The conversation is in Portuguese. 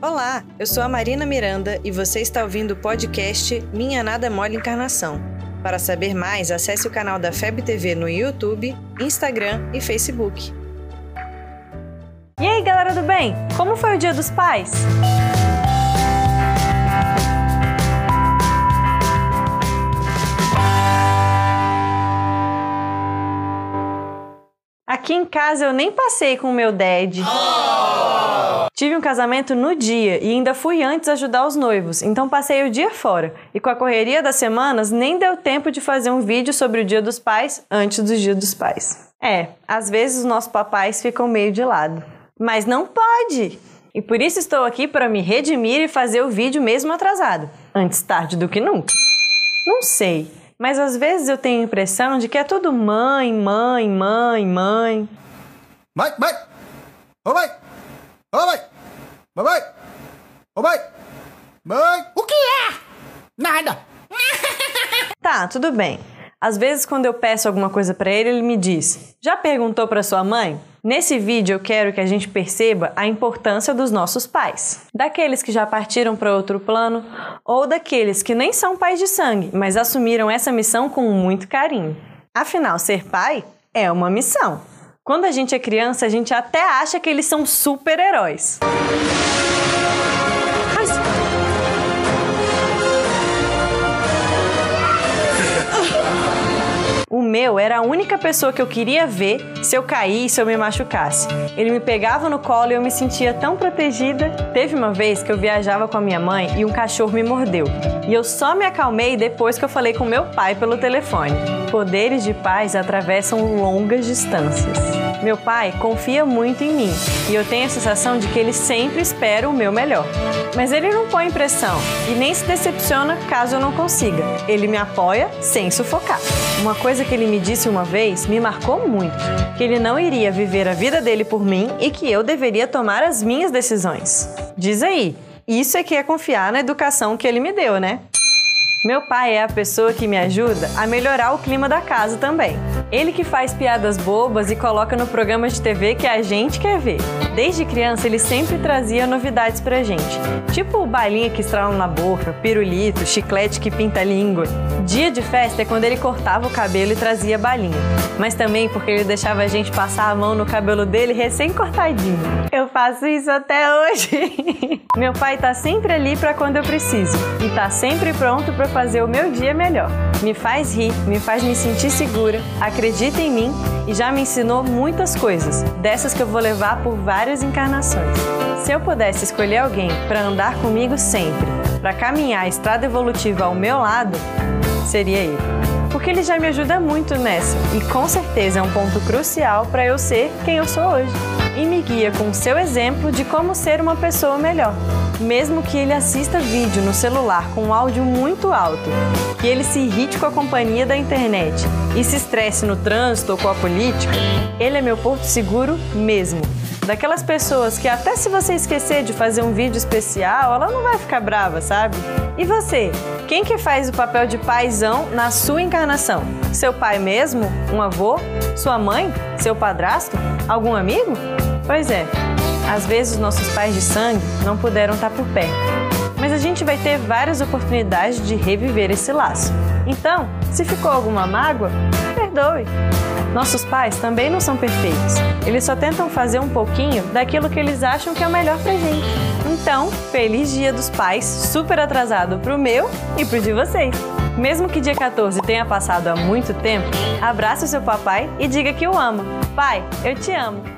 Olá, eu sou a Marina Miranda e você está ouvindo o podcast Minha Nada Mole Encarnação. Para saber mais, acesse o canal da FEB TV no YouTube, Instagram e Facebook. E aí, galera do bem? Como foi o Dia dos Pais? Aqui em casa eu nem passei com o meu dad. Tive um casamento no dia e ainda fui antes ajudar os noivos, então passei o dia fora. E com a correria das semanas, nem deu tempo de fazer um vídeo sobre o Dia dos Pais antes do Dia dos Pais. É, às vezes os nossos papais ficam meio de lado. Mas não pode! E por isso estou aqui para me redimir e fazer o vídeo mesmo atrasado. Antes tarde do que nunca. Não sei, mas às vezes eu tenho a impressão de que é tudo mãe, mãe, mãe, mãe. Mãe, mãe! Ô mãe! Mamãe! Ô mãe! Mãe! O que é? Nada! Tá, tudo bem. Às vezes, quando eu peço alguma coisa para ele, ele me diz: Já perguntou para sua mãe? Nesse vídeo eu quero que a gente perceba a importância dos nossos pais. Daqueles que já partiram para outro plano ou daqueles que nem são pais de sangue, mas assumiram essa missão com muito carinho. Afinal, ser pai é uma missão. Quando a gente é criança, a gente até acha que eles são super-heróis. Meu era a única pessoa que eu queria ver se eu caísse, se eu me machucasse. Ele me pegava no colo e eu me sentia tão protegida. Teve uma vez que eu viajava com a minha mãe e um cachorro me mordeu. E eu só me acalmei depois que eu falei com meu pai pelo telefone. Poderes de paz atravessam longas distâncias. Meu pai confia muito em mim e eu tenho a sensação de que ele sempre espera o meu melhor. Mas ele não põe pressão e nem se decepciona caso eu não consiga. Ele me apoia sem sufocar. Uma coisa que ele me disse uma vez me marcou muito: que ele não iria viver a vida dele por mim e que eu deveria tomar as minhas decisões. Diz aí, isso é que é confiar na educação que ele me deu, né? Meu pai é a pessoa que me ajuda a melhorar o clima da casa também. Ele que faz piadas bobas e coloca no programa de TV que a gente quer ver. Desde criança, ele sempre trazia novidades pra gente, tipo balinha que estrala na boca, pirulito, chiclete que pinta a língua. Dia de festa é quando ele cortava o cabelo e trazia balinha, mas também porque ele deixava a gente passar a mão no cabelo dele recém-cortadinho. Eu faço isso até hoje. Meu pai tá sempre ali para quando eu preciso e tá sempre pronto para fazer o meu dia melhor. Me faz rir, me faz me sentir segura, acredita em mim e já me ensinou muitas coisas, dessas que eu vou levar por várias encarnações. Se eu pudesse escolher alguém para andar comigo sempre, para caminhar a estrada evolutiva ao meu lado, seria ele. Porque ele já me ajuda muito nessa e com certeza é um ponto crucial para eu ser quem eu sou hoje. E me guia com o seu exemplo de como ser uma pessoa melhor. Mesmo que ele assista vídeo no celular com um áudio muito alto, que ele se irrite com a companhia da internet e se estresse no trânsito ou com a política, ele é meu porto seguro mesmo. Daquelas pessoas que até se você esquecer de fazer um vídeo especial, ela não vai ficar brava, sabe? E você? Quem que faz o papel de paizão na sua encarnação? Seu pai mesmo? Um avô? Sua mãe? Seu padrasto? Algum amigo? Pois é, às vezes os nossos pais de sangue não puderam estar por perto, mas a gente vai ter várias oportunidades de reviver esse laço. Então, se ficou alguma mágoa, perdoe. Nossos pais também não são perfeitos. Eles só tentam fazer um pouquinho daquilo que eles acham que é o melhor pra gente. Então, feliz Dia dos Pais, super atrasado pro meu e pro de vocês. Mesmo que dia 14 tenha passado há muito tempo, abrace o seu papai e diga que o ama. Pai, eu te amo.